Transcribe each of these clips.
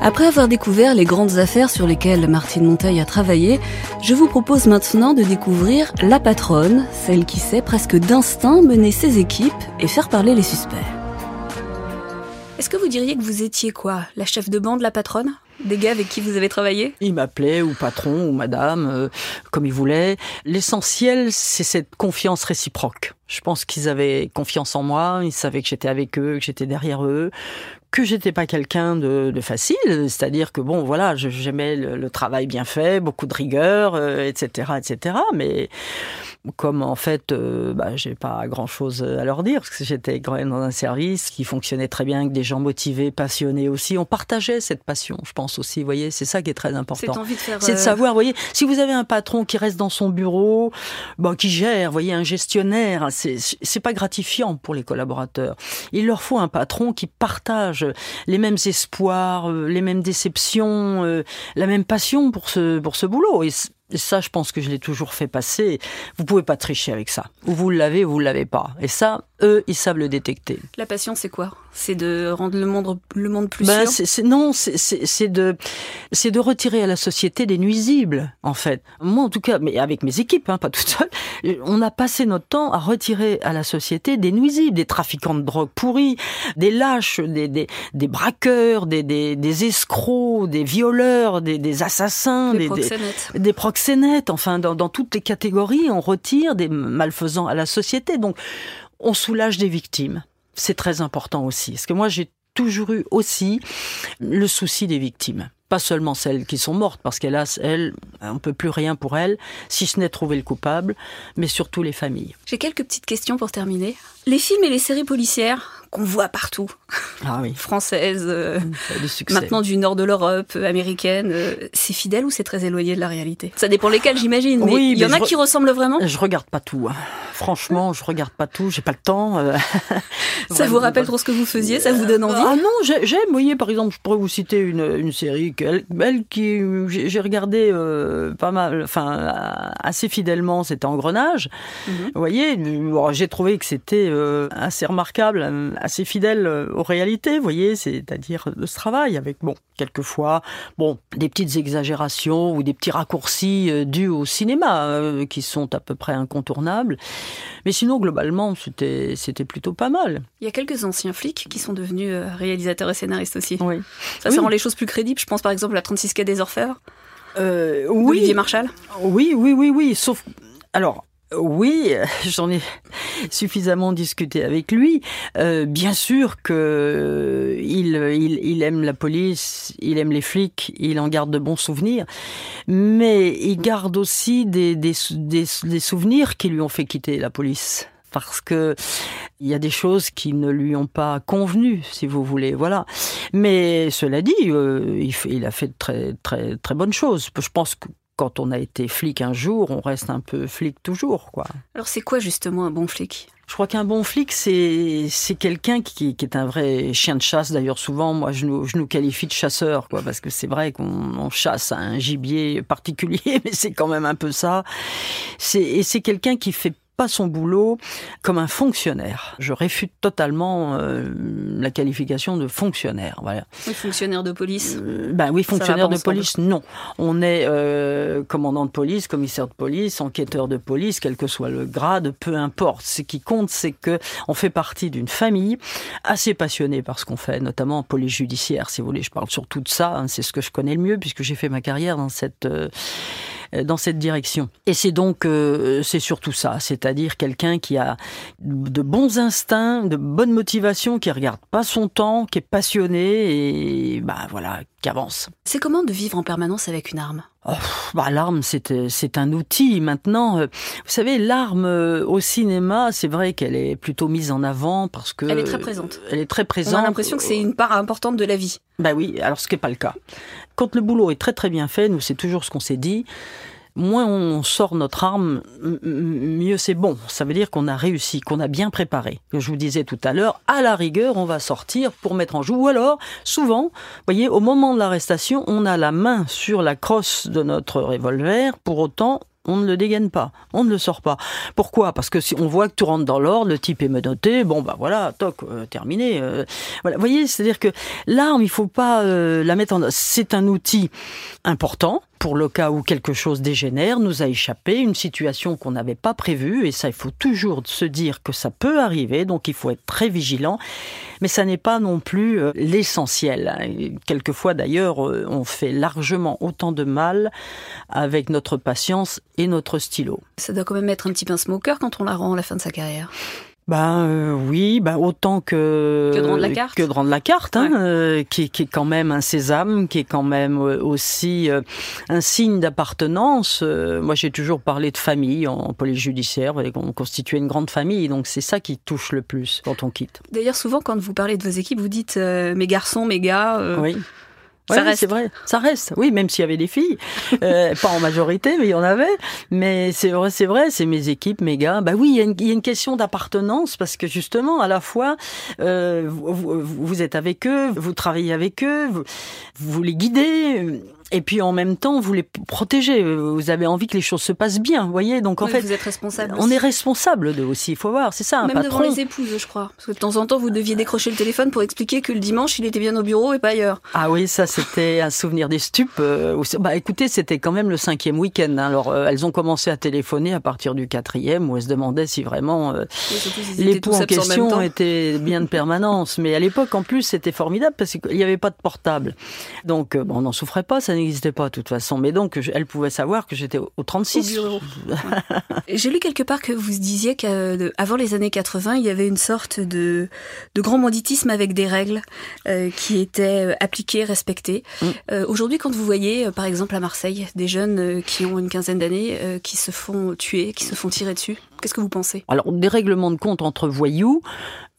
Après avoir découvert les grandes affaires sur lesquelles Martine Monteil a travaillé, je vous propose maintenant de découvrir la patronne, celle qui sait presque d'instinct mener ses équipes et faire parler les suspects. Est-ce que vous diriez que vous étiez quoi La chef de bande, la patronne des gars avec qui vous avez travaillé? Il m'appelait ou patron ou madame, euh, comme il voulait. L'essentiel, c'est cette confiance réciproque. Je pense qu'ils avaient confiance en moi, ils savaient que j'étais avec eux, que j'étais derrière eux, que j'étais pas quelqu'un de, facile, c'est-à-dire que bon, voilà, j'aimais le, travail bien fait, beaucoup de rigueur, etc., euh, etc. Mais comme en fait, euh, bah, j'ai pas grand-chose à leur dire parce que j'étais quand même dans un service qui fonctionnait très bien, avec des gens motivés, passionnés aussi. On partageait cette passion, je pense aussi. Vous voyez, c'est ça qui est très important. C'est de, euh, savoir, vous voyez, si vous avez un patron qui reste dans son bureau, bon, qui gère, vous voyez, un gestionnaire, c'est pas gratifiant pour les collaborateurs. Il leur faut un patron qui partage les mêmes espoirs, euh, les mêmes déceptions, la même passion pour ce pour ce boulot. Et ça, je pense que je l'ai toujours fait passer. Vous pouvez pas tricher avec ça. Ou vous l'avez ou vous l'avez pas. Et ça, eux, ils savent le détecter. La passion, c'est quoi? C'est de rendre le monde, le monde plus ben, sûr? c'est, Non, c'est de, c'est de retirer à la société des nuisibles, en fait. Moi, en tout cas, mais avec mes équipes, hein, pas toute seule, on a passé notre temps à retirer à la société des nuisibles, des trafiquants de drogue pourris, des lâches, des, des, des braqueurs, des, des, des, escrocs, des violeurs, des, des assassins, des, proxénètes. des, proxénètes. Enfin, dans, dans toutes les catégories, on retire des malfaisants à la société. Donc, on soulage des victimes. C'est très important aussi. Parce que moi, j'ai toujours eu aussi le souci des victimes. Pas seulement celles qui sont mortes, parce qu'hélas, elles, on ne peut plus rien pour elles, si ce n'est trouver le coupable, mais surtout les familles. J'ai quelques petites questions pour terminer. Les films et les séries policières, qu'on voit partout. Ah oui. Française, euh, maintenant du nord de l'Europe, euh, américaine. Euh, c'est fidèle ou c'est très éloigné de la réalité? Ça dépend lesquels, j'imagine. Mais oui, il y en a qui ressemblent vraiment? Je regarde pas tout. Hein. Franchement, je regarde pas tout. J'ai pas le temps. ça vous rappelle trop ce que vous faisiez Ça vous donne envie? Ah non, j'aime. Vous voyez, par exemple, je pourrais vous citer une, une série qu'elle, qui j'ai regardé pas mal, enfin assez fidèlement. C'était Engrenage. Mhm. Vous voyez, j'ai trouvé que c'était assez remarquable assez fidèle euh, aux réalités, vous voyez, c'est-à-dire de ce travail avec, bon, quelquefois, bon, des petites exagérations ou des petits raccourcis euh, dus au cinéma euh, qui sont à peu près incontournables. Mais sinon, globalement, c'était, c'était plutôt pas mal. Il y a quelques anciens flics qui sont devenus réalisateurs et scénaristes aussi. Oui. Ça, ça rend les choses plus crédibles. Je pense par exemple à 36 quai des Orfèvres. Euh, oui. Olivier Marchal Oui, oui, oui, oui. Sauf. Alors, oui, j'en ai suffisamment discuté avec lui. Euh, bien sûr que euh, il, il, aime la police, il aime les flics, il en garde de bons souvenirs, mais il garde aussi des, des, des, des souvenirs qui lui ont fait quitter la police parce que il y a des choses qui ne lui ont pas convenu, si vous voulez, voilà. Mais cela dit, euh, il, il, a fait de très très très bonnes choses. Je pense que quand on a été flic un jour, on reste un peu flic toujours, quoi. Alors c'est quoi justement un bon flic? Je crois qu'un bon flic, c'est c'est quelqu'un qui, qui, est un vrai chien de chasse. D'ailleurs, souvent, moi, je nous, je nous qualifie de chasseur, quoi, parce que c'est vrai qu'on chasse un gibier particulier, mais c'est quand même un peu ça. C'est et c'est quelqu'un qui fait pas son boulot comme un fonctionnaire. Je réfute totalement euh, la qualification de fonctionnaire. Voilà. Oui, fonctionnaire de police. Euh, ben oui, fonctionnaire de police, non. On est euh, commandant de police, commissaire de police, enquêteur de police, quel que soit le grade, peu importe. Ce qui compte, c'est que on fait partie d'une famille assez passionnée par ce qu'on fait, notamment en police judiciaire, si vous voulez. Je parle surtout de ça. Hein, c'est ce que je connais le mieux puisque j'ai fait ma carrière dans cette euh, dans cette direction. Et c'est donc, euh, c'est surtout ça, c'est-à-dire quelqu'un qui a de bons instincts, de bonnes motivations, qui regarde pas son temps, qui est passionné et bah voilà, qui avance. C'est comment de vivre en permanence avec une arme? Oh, bah, l'arme, c'est c'est un outil. Maintenant, euh, vous savez, l'arme euh, au cinéma, c'est vrai qu'elle est plutôt mise en avant parce que Elle est très présente. Elle est très On présente. a l'impression que c'est une part importante de la vie. Bah oui, alors ce qui n'est pas le cas. Quand le boulot est très très bien fait, nous c'est toujours ce qu'on s'est dit, moins on sort notre arme, mieux c'est bon. Ça veut dire qu'on a réussi, qu'on a bien préparé. Je vous disais tout à l'heure, à la rigueur, on va sortir pour mettre en jeu. Ou alors, souvent, vous voyez, au moment de l'arrestation, on a la main sur la crosse de notre revolver, pour autant, on ne le dégaine pas, on ne le sort pas. Pourquoi? Parce que si on voit que tu rentres dans l'ordre, le type est menotté, bon bah voilà, toc, euh, terminé. euh, voilà, vous voyez, c'est-à-dire que l'arme, il faut pas euh, la mettre en. C'est un outil important pour le cas où quelque chose dégénère, nous a échappé, une situation qu'on n'avait pas prévue, et ça, il faut toujours se dire que ça peut arriver, donc il faut être très vigilant, mais ça n'est pas non plus euh, l'essentiel. hein. Quelquefois, d'ailleurs, euh, on fait largement autant de mal avec notre patience et notre stylo. Ça doit quand même être un petit pince au cœur quand on la rend à la fin de sa carrière. Ben euh, oui, ben autant que Que de rendre la carte. que de rendre la carte, hein, Ouais. euh, qui, qui est quand même un sésame, qui est quand même euh, aussi euh, un signe d'appartenance. Euh, moi, j'ai toujours parlé de famille en, police judiciaire, on constituait une grande famille, donc c'est ça qui touche le plus quand on quitte. D'ailleurs, souvent, quand vous parlez de vos équipes, vous dites euh, mes garçons, mes gars. euh, Ça reste. c'est vrai, ça reste. Oui, même s'il y avait des filles, Euh, pas en majorité, mais il y en avait. Mais c'est vrai, c'est vrai, c'est mes équipes, mes gars. Bah oui, il y a une, il y a une question d'appartenance parce que justement, à la fois, euh, vous, vous- vous êtes avec eux, vous travaillez avec eux, vous, vous les guidez. Et puis en même temps, vous les protégez. Vous avez envie que les choses se passent bien, vous voyez. Donc en oui, fait, vous êtes responsable. on aussi. est responsable d'eux aussi. Il faut voir, c'est ça, un Même patron. devant les épouses, je crois. Parce que de temps en temps, vous deviez décrocher le téléphone pour expliquer que le dimanche, il était bien au bureau et pas ailleurs. Ah oui, ça c'était un souvenir des stupes. euh, bah écoutez, c'était quand même le cinquième week-end. hein. Alors euh, elles ont commencé à téléphoner à partir du quatrième, où elles se demandaient si vraiment euh, l'époux en en question temps. était bien de permanence. Mais à l'époque, en plus, c'était formidable parce qu'il n'y avait pas de portable. Donc euh, bon, on n'en souffrait pas, ça n'existait pas de toute façon. Mais donc, elles pouvaient savoir que j'étais au au Au 36. bureau. J'ai lu quelque part que vous disiez qu'avant les années 80, il y avait une sorte de, de grand banditisme avec des règles euh, qui étaient euh, appliquées, respectées. Mm. Euh, Aujourd'hui, quand vous voyez, par exemple, à Marseille, des jeunes qui ont une quinzaine d'années, euh, qui se font tuer, qui se font tirer dessus, qu'est-ce que vous pensez? Alors, des règlements de compte entre voyous,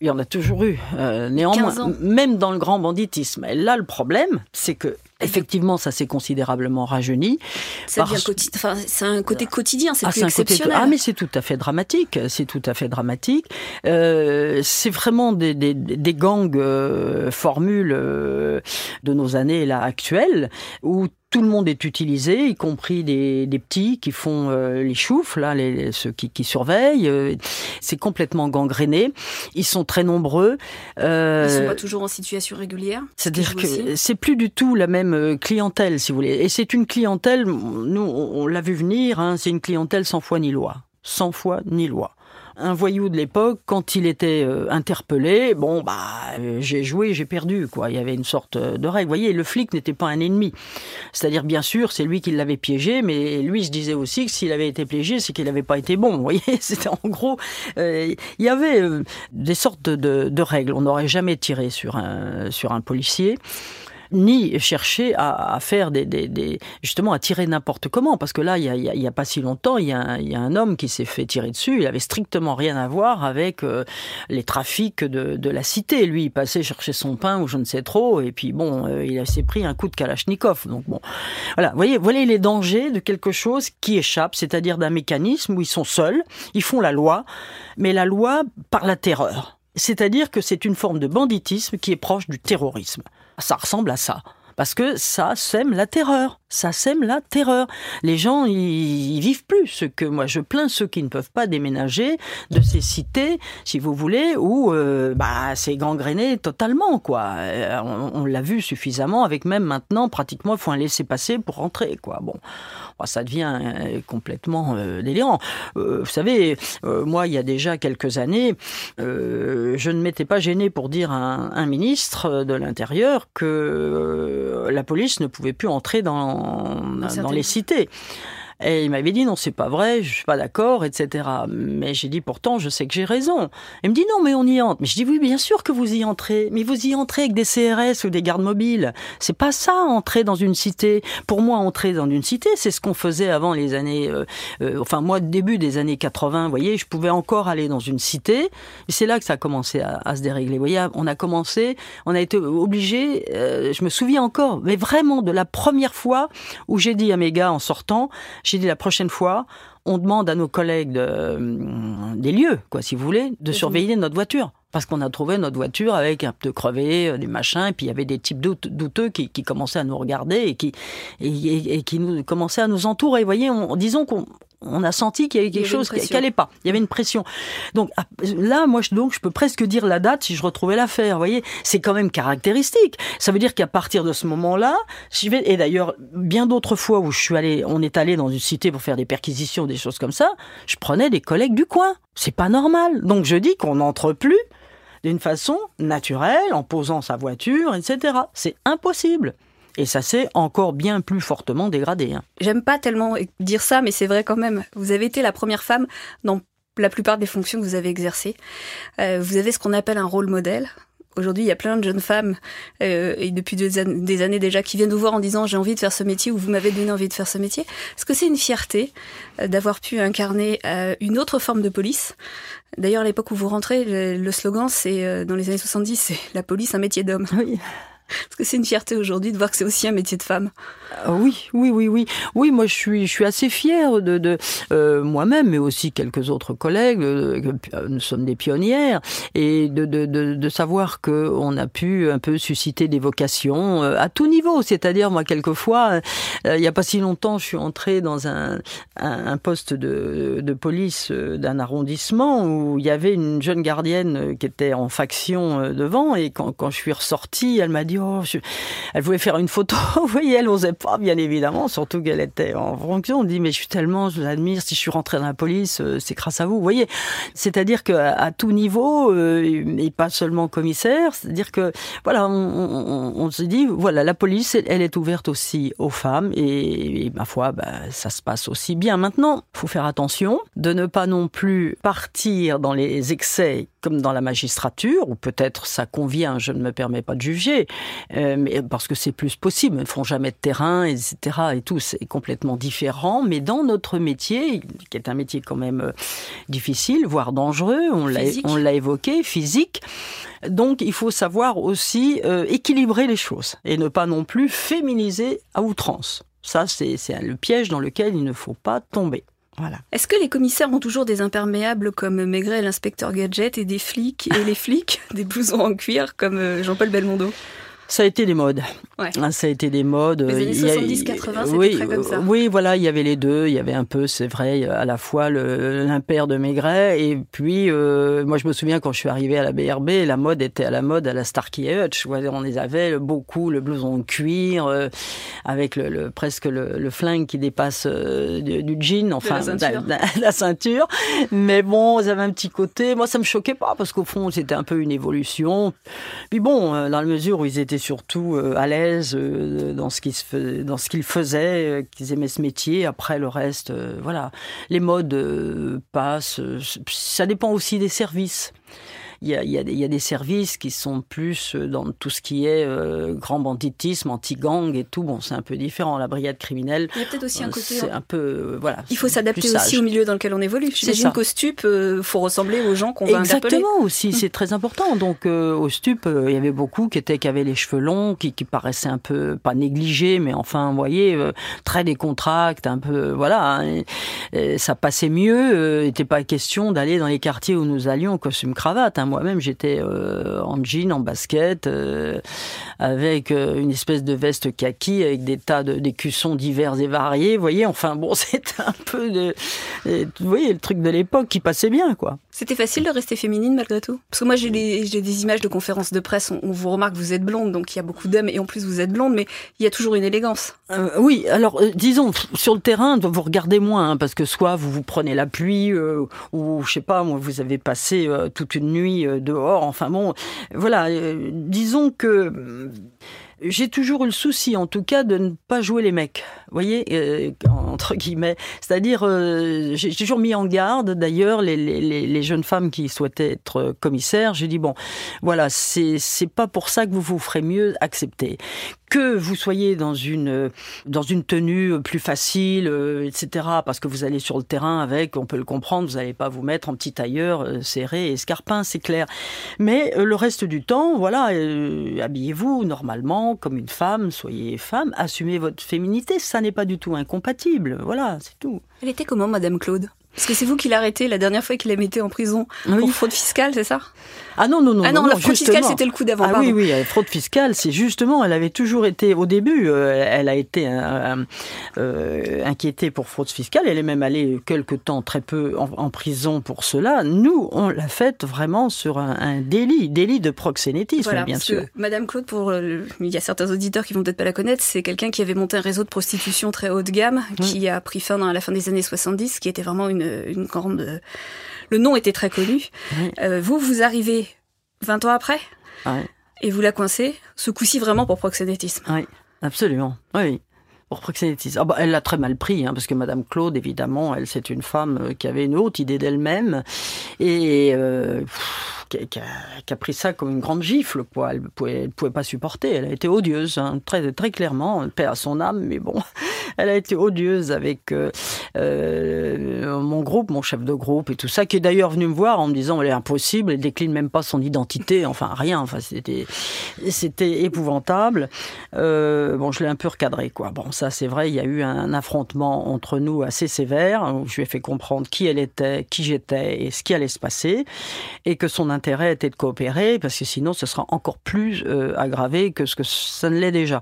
il y en a toujours eu. Néanmoins, 15 ans. même dans le grand banditisme. Et là, le problème, c'est que effectivement, ça s'est considérablement rajeuni. Ça Parce- enfin, C'est un côté quotidien, c'est Ah, plus un côté- exceptionnel. Ah, mais c'est tout à fait dramatique. C'est tout à fait dramatique. Euh, c'est vraiment des, des, des gangs euh, formules euh, de nos années là actuelles où tout le monde est utilisé, y compris des, des petits qui font euh, les choufs, là, les, ceux qui, qui surveillent. Euh, c'est complètement gangréné. Ils sont très nombreux. Euh, Ils sont pas toujours en situation régulière. c'est-à-dire que c'est plus du tout la même euh, clientèle, si vous voulez. Et c'est une clientèle, nous, on on l'a vu venir, hein, c'est une clientèle sans foi ni loi. Sans foi ni loi. Un voyou de l'époque, quand il était euh, interpellé, bon, bah, euh, j'ai joué, j'ai perdu, quoi. Il y avait une sorte euh, de règle. Vous voyez, le flic n'était pas un ennemi. C'est-à-dire, bien sûr, c'est lui qui l'avait piégé, mais lui se disait aussi que s'il avait été piégé, c'est qu'il n'avait pas été bon. Vous voyez, c'était en gros, il y avait des sortes de, règles. On n'aurait jamais tiré sur un policier ni chercher à, à faire des, des, des- justement à tirer n'importe comment. Parce que là il y a, a- a pas si longtemps il y a, un, y a un homme qui s'est fait tirer dessus. Il avait strictement rien à voir avec euh, les trafics de, de la cité. Lui il passait chercher son pain ou je ne sais trop. Et puis bon euh, il s'est pris un coup de kalachnikov. Donc bon. Voilà. Vous voyez voilà les dangers de quelque chose qui échappe c'est-à-dire d'un mécanisme où ils sont seuls ils font la loi mais la loi par la terreur. C'est-à-dire que c'est une forme de banditisme qui est proche du terrorisme ça ressemble à ça. Parce que ça sème la terreur. Ça sème la terreur. Les gens, ils, vivent plus. Que moi, je plains ceux qui ne peuvent pas déménager de ces cités, si vous voulez, où euh, bah, c'est gangréné totalement, quoi. Euh, on l'a vu suffisamment avec même maintenant, pratiquement, il faut un laisser-passer pour rentrer, quoi. Bon, ça devient euh, complètement délirant. Vous savez, moi, il y a déjà quelques années, je ne m'étais pas gêné pour dire à un, ministre de l'Intérieur que la police ne pouvait plus entrer dans, les cités. Et il m'avait dit non, c'est pas vrai, je suis pas d'accord, etc. Mais j'ai dit pourtant, je sais que j'ai raison. Il me dit non, mais on y entre. Mais je dis oui, bien sûr que vous y entrez, mais vous y entrez avec des CRS ou des gardes mobiles. C'est pas ça, entrer dans une cité. Pour moi, entrer dans une cité, c'est ce qu'on faisait avant les années, euh, euh, enfin moi, début des années 80. Vous voyez, je pouvais encore aller dans une cité. Et c'est là que ça a commencé à, se dérégler. Vous voyez, on a commencé, on a été obligé. Euh, je me souviens encore, mais vraiment de la première fois où j'ai dit à mes gars en sortant j'ai dit la prochaine fois, on demande à nos collègues de, hum, des lieux, quoi, si vous voulez, de surveiller notre voiture. Parce qu'on a trouvé notre voiture avec un peu crevé, euh, des machins, et puis il y avait des types douteux qui, commençaient à nous regarder et qui, et, qui nous, commençaient à nous entourer. Vous voyez, disons qu'on on a senti qu'il y avait quelque chose qui n'allait pas. Il y avait une pression. Donc ah, là, moi, je, donc, je peux presque dire la date si je retrouvais l'affaire. Vous voyez, c'est quand même caractéristique. Ça veut dire qu'à partir de ce moment-là, vais, et d'ailleurs, bien d'autres fois où je suis allé, on est allé dans une cité pour faire des perquisitions, des choses comme ça, je prenais des collègues du coin. C'est pas normal. Donc je dis qu'on n'entre plus d'une façon naturelle, en posant sa voiture, etc. C'est impossible. Et ça s'est encore bien plus fortement dégradé. Hein. J'aime pas tellement dire ça, mais c'est vrai quand même. Vous avez été la première femme dans la plupart des fonctions que vous avez exercées. Euh, vous avez ce qu'on appelle un rôle modèle. Aujourd'hui, il y a plein de jeunes femmes, euh, et depuis des, années déjà, qui viennent nous voir en disant j'ai envie de faire ce métier ou vous m'avez donné envie de faire ce métier. Est-ce que c'est une fierté euh, d'avoir pu incarner une autre forme de police? D'ailleurs, à l'époque où vous rentrez, le, le slogan, c'est dans les années 70, c'est la police, un métier d'homme. Oui. Est-ce que c'est une fierté aujourd'hui de voir que c'est aussi un métier de femme euh, Oui, oui, oui, oui. Oui, moi je suis, je suis assez fière de, euh, moi-même, mais aussi quelques autres collègues. Euh, nous sommes des pionnières et de, de, de, savoir que on a pu un peu susciter des vocations à tout niveau. C'est-à-dire moi quelquefois, il n'y a pas si longtemps, je suis entrée dans un, un, poste de, de police d'un arrondissement où il y avait une jeune gardienne qui était en faction devant et quand, quand je suis ressortie, elle m'a dit Oh, elle voulait faire une photo. Vous voyez, elle n'osait pas, bien évidemment, surtout qu'elle était en fonction. On dit, mais je suis tellement, je l'admire. Si je suis rentrée dans la police, euh, c'est grâce à vous. Vous voyez, c'est-à-dire qu'à tout niveau, euh, et pas seulement commissaire, c'est-à-dire que, voilà, on, se dit, voilà, la police, elle, est ouverte aussi aux femmes, et, ma foi, bah, ça se passe aussi bien. Maintenant, faut faire attention de ne pas non plus partir dans les excès comme dans la magistrature, ou peut-être ça convient, je ne me permets pas de juger, euh, mais parce que c'est plus possible, ils ne font jamais de terrain, etc. et tout, c'est complètement différent. Mais dans notre métier, qui est un métier quand même euh, difficile, voire dangereux, on l'a évoqué, physique. Donc il faut savoir aussi euh, équilibrer les choses et ne pas non plus féminiser à outrance. Ça, c'est le piège dans lequel il ne faut pas tomber. Est-ce que les commissaires ont toujours des imperméables comme Maigret, l'inspecteur Gadget, et des flics, et les flics, des blousons en cuir comme Jean-Paul Belmondo? Ça a été des modes. Ouais. Ah, ça a été des modes. Les années 70-80, c'était oui, très comme ça. Oui, voilà, il y avait les deux. Il y avait un peu, c'est vrai, à la fois l'impair de Maigret et puis, euh, moi je me souviens quand je suis arrivé à la BRB, la mode était à la mode à la Starkey Hutch. On les avait beaucoup, le blouson de cuir, euh, avec le, presque le, flingue qui dépasse euh, du, jean, enfin la ceinture. Mais bon, ça avait un petit côté. Moi, ça me choquait pas parce qu'au fond, c'était un peu une évolution. Puis bon, dans la mesure où ils étaient surtout euh, à l'aise euh, dans ce qu'ils faisaient, euh, qu'ils aimaient ce métier. Après le reste, voilà, les modes passent. Ça dépend aussi des services il y a, y, a y a, des services qui sont plus euh, dans tout ce qui est euh, grand banditisme, anti-gang et tout. Bon, c'est un peu différent. La brigade criminelle. Il y a peut-être aussi un côté. C'est un peu. voilà. Il faut s'adapter aussi au milieu dans lequel on évolue. J'imagine qu'au stup, il faut ressembler aux gens qu'on va Exactement aussi, c'est très important. Donc, au stup, il y avait beaucoup qui, étaient, qui avaient les cheveux longs, qui, qui paraissaient un peu, pas négligés, mais enfin, vous voyez, très décontractés, un peu. Voilà. Hein, ça passait mieux. Il n'était pas question d'aller dans les quartiers où nous allions costume cravate. Hein, moi-même, j'étais euh, en jean, en basket, euh, avec euh, une espèce de veste kaki avec des tas de d'écussons divers et variés. Vous voyez, enfin bon, c'était un peu de, vous voyez, le truc de l'époque qui passait bien, quoi. C'était facile de rester féminine malgré tout? Parce que moi j'ai des images de conférences de presse, on, vous remarque que vous êtes blonde, donc il y a beaucoup d'hommes et en plus vous êtes blonde, mais il y a toujours une élégance. Euh, oui, alors euh, disons, sur le terrain, vous regardez moins, hein, parce que soit vous vous prenez la pluie, euh, ou je sais pas, moi vous avez passé toute une nuit dehors, enfin bon, voilà, disons que j'ai toujours eu le souci, en tout cas, de ne pas jouer les mecs. Voyez, euh, entre guillemets. C'est-à-dire, euh, j'ai toujours mis en garde, d'ailleurs, les, les, jeunes femmes qui souhaitaient être commissaires. J'ai dit bon, voilà, c'est c'est pas pour ça que vous vous ferez mieux accepter que vous soyez dans une dans une tenue plus facile, euh, etc. Parce que vous allez sur le terrain avec, on peut le comprendre, vous n'allez pas vous mettre en petit tailleur euh, serré et escarpin, c'est clair. Mais euh, le reste du temps, voilà, habillez-vous normalement comme une femme, soyez femme, assumez votre féminité, ça n'est pas du tout incompatible. Voilà, c'est tout. Elle était comment, Madame Claude? Parce que c'est vous qui l'arrêtez la dernière fois qu'il la mettait en prison pour fraude fiscale, c'est ça? Ah non, non, non. Ah non, la fraude fiscale, c'était le coup d'avant. Ah oui, oui, la fraude fiscale, c'est justement, elle avait toujours été, au début, euh, elle a été euh, euh, inquiétée pour fraude fiscale. Elle est même allée quelque temps, très peu, en, prison pour cela. Nous, on l'a faite vraiment sur un, délit, délit de proxénétisme, bien sûr. Madame Claude, pour, il y a certains auditeurs qui vont peut-être pas la connaître, c'est quelqu'un qui avait monté un réseau de prostitution très haut de gamme, qui a pris fin à la fin des années 70, qui était vraiment une, une grande le nom était très connu. Euh, vous, vous arrivez 20 ans après et vous la coincez, ce coup-ci vraiment pour proxénétisme. Oui, absolument. Oui. Pour proxénétisme. Ah bah, elle l'a très mal pris, hein, parce que Madame Claude, évidemment, elle, c'est une femme euh, qui avait une haute idée d'elle-même. Et euh, qui, a, pris ça comme une grande gifle, quoi. Elle pouvait, pouvait pas supporter. Elle a été odieuse, hein, très, très clairement. Paix à son âme, mais bon, elle a été odieuse avec euh, euh, mon groupe, mon chef de groupe et tout ça, qui est d'ailleurs venu me voir en me disant, elle est impossible, elle décline même pas son identité, enfin rien. Enfin, c'était, c'était épouvantable. Euh, bon, je l'ai un peu recadré, quoi. Bon, ça, c'est vrai, il y a eu un affrontement entre nous assez sévère, où je lui ai fait comprendre qui elle était, qui j'étais et ce qui allait se passer, et que son intérêt était de coopérer, parce que sinon ce sera encore plus euh, aggravé que ce que ça ne l'est déjà.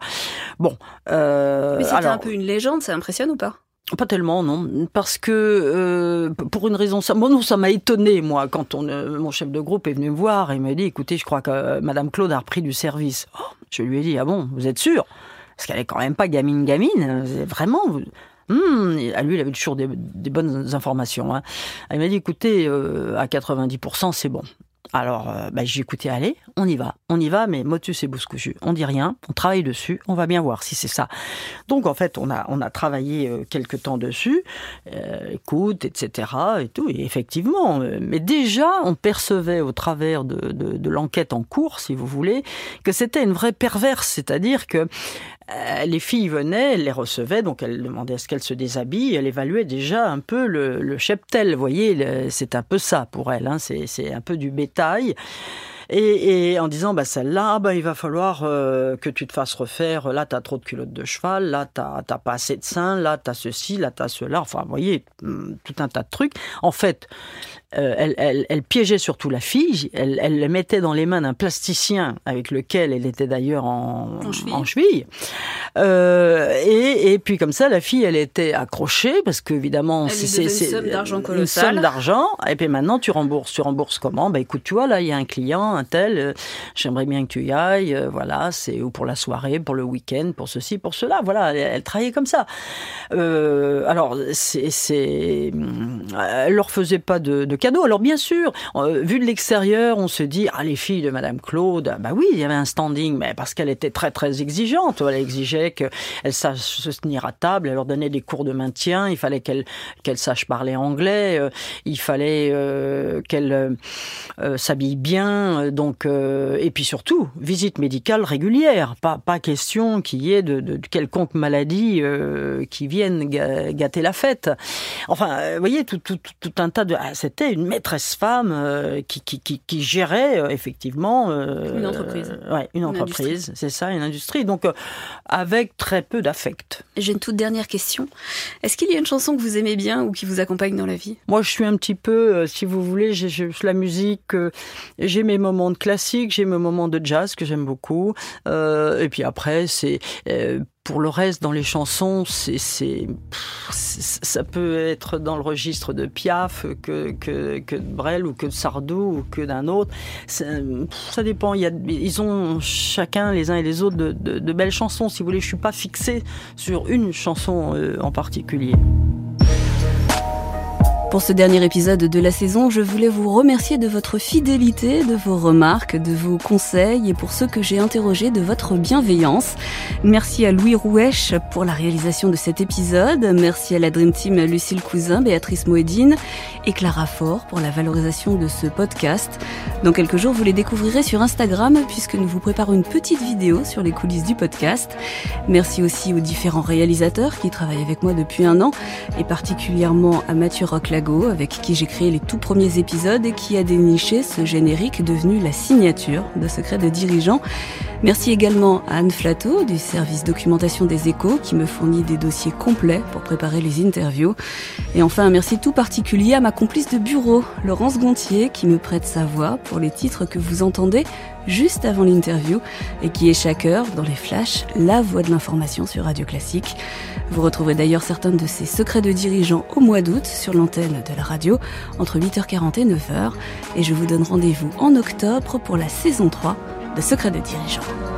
Bon. Euh, Mais c'était un peu une légende, ça impressionne ou pas? Pas tellement, non, parce que euh, pour une raison, ça, bon, non, ça m'a étonné moi quand on, mon chef de groupe est venu me voir et m'a dit, écoutez, je crois que Madame Claude a repris du service. Oh, je lui ai dit, ah bon, vous êtes sûr? Parce qu'elle est quand même pas gamine gamine, vraiment. Hum, à lui, il avait toujours des, bonnes informations. Hein. Il m'a dit, écoutez, à 90%, c'est bon. Alors, euh, bah, j'ai écouté, allez, on y va, on y va, mais motus et bouscouchu, on dit rien, on travaille dessus, on va bien voir si c'est ça. Donc, en fait, on a, on a travaillé euh, quelque temps dessus, euh, écoute, etc., et tout, et effectivement, mais déjà, on percevait au travers de, de, l'enquête en cours, si vous voulez, que c'était une vraie perverse, c'est-à-dire que euh, les filles venaient, elles les recevaient, donc elles demandaient à ce qu'elles se déshabillent, elle évaluait déjà un peu le, cheptel, vous voyez, c'est un peu ça pour elle, hein, c'est un peu du bétail. Et, en disant, bah, celle-là, bah, il va falloir euh, que tu te fasses refaire, là, tu as trop de culottes de cheval, là, tu n'as pas assez de seins, là, tu as ceci, là, tu as cela, enfin, vous voyez, hmm, tout un tas de trucs. En fait, euh, elle, elle, piégeait surtout la fille, elle, elle le mettait dans les mains d'un plasticien avec lequel elle était d'ailleurs en, en cheville. Euh, et, et, puis comme ça, la fille, elle était accrochée parce qu'évidemment, c'est une somme d'argent Une somme d'argent. Et puis maintenant, tu rembourses. Tu rembourses comment? Bah écoute, tu vois, là, il y a un client, un tel. Euh, j'aimerais bien que tu y ailles. Voilà, c'est ou pour la soirée, pour le week-end, pour ceci, pour cela. Voilà, elle, travaillait comme ça. Alors, c'est, elle leur faisait pas de, de cadeaux. Alors bien sûr, euh, vu de l'extérieur, on se dit ah les filles de Madame Claude, bah oui, il y avait un standing, mais parce qu'elle était très très exigeante. Elle exigeait qu'elle sache se tenir à table. Elle leur donnait des cours de maintien. Il fallait qu'elle qu'elle sache parler anglais. Euh, il fallait euh, qu'elle s'habille bien. Donc et puis surtout visite médicale régulière. Pas pas question qu'il y ait de quelconque maladie qui vienne gâter la fête. Enfin, vous voyez tout, tout, tout un tas de. Ah, c'était une maîtresse femme euh, qui, qui, qui, gérait euh, effectivement euh, une entreprise. ouais, une, entreprise, c'est ça, une industrie. Donc avec très peu d'affect. J'ai une toute dernière question. Est-ce qu'il y a une chanson que vous aimez bien ou qui vous accompagne dans la vie? Moi, je suis un petit peu, si vous voulez, j'ai la musique. j'ai mes moments de classique, j'ai mes moments de jazz que j'aime beaucoup. et puis après, c'est pour le reste, dans les chansons, c'est, ça peut être dans le registre de Piaf que, que, que de Brel ou que de Sardou ou que d'un autre. Ça dépend. Ils ont chacun, les uns et les autres, de, de, belles chansons. Si vous voulez, je suis pas fixé sur une chanson euh, en particulier. Pour ce dernier épisode de la saison, je voulais vous remercier de votre fidélité, de vos remarques, de vos conseils et pour ceux que j'ai interrogés de votre bienveillance. Merci à Louis Rouèche pour la réalisation de cet épisode. Merci à la Dream Team Lucille Cousin, Béatrice Moedine et Clara Fort pour la valorisation de ce podcast. Dans quelques jours, vous les découvrirez sur Instagram puisque nous vous préparons une petite vidéo sur les coulisses du podcast. Merci aussi aux différents réalisateurs qui travaillent avec moi depuis un an et particulièrement à Mathieu Avec qui j'ai créé les tout premiers épisodes et qui a déniché ce générique devenu la signature de Secret de dirigeant. Merci également à Anne Flateau du service documentation des échos qui me fournit des dossiers complets pour préparer les interviews. Et enfin un merci tout particulier à ma complice de bureau, Laurence Gontier, qui me prête sa voix pour les titres que vous entendez juste avant l'interview et qui est chaque heure, dans les flashs, la voix de l'information sur Radio Classique. Vous retrouverez d'ailleurs certains de ces secrets de dirigeants au mois d'août sur l'antenne de la radio entre 8h40 et 9h et je vous donne rendez-vous en octobre pour la saison 3 de Secrets de dirigeants.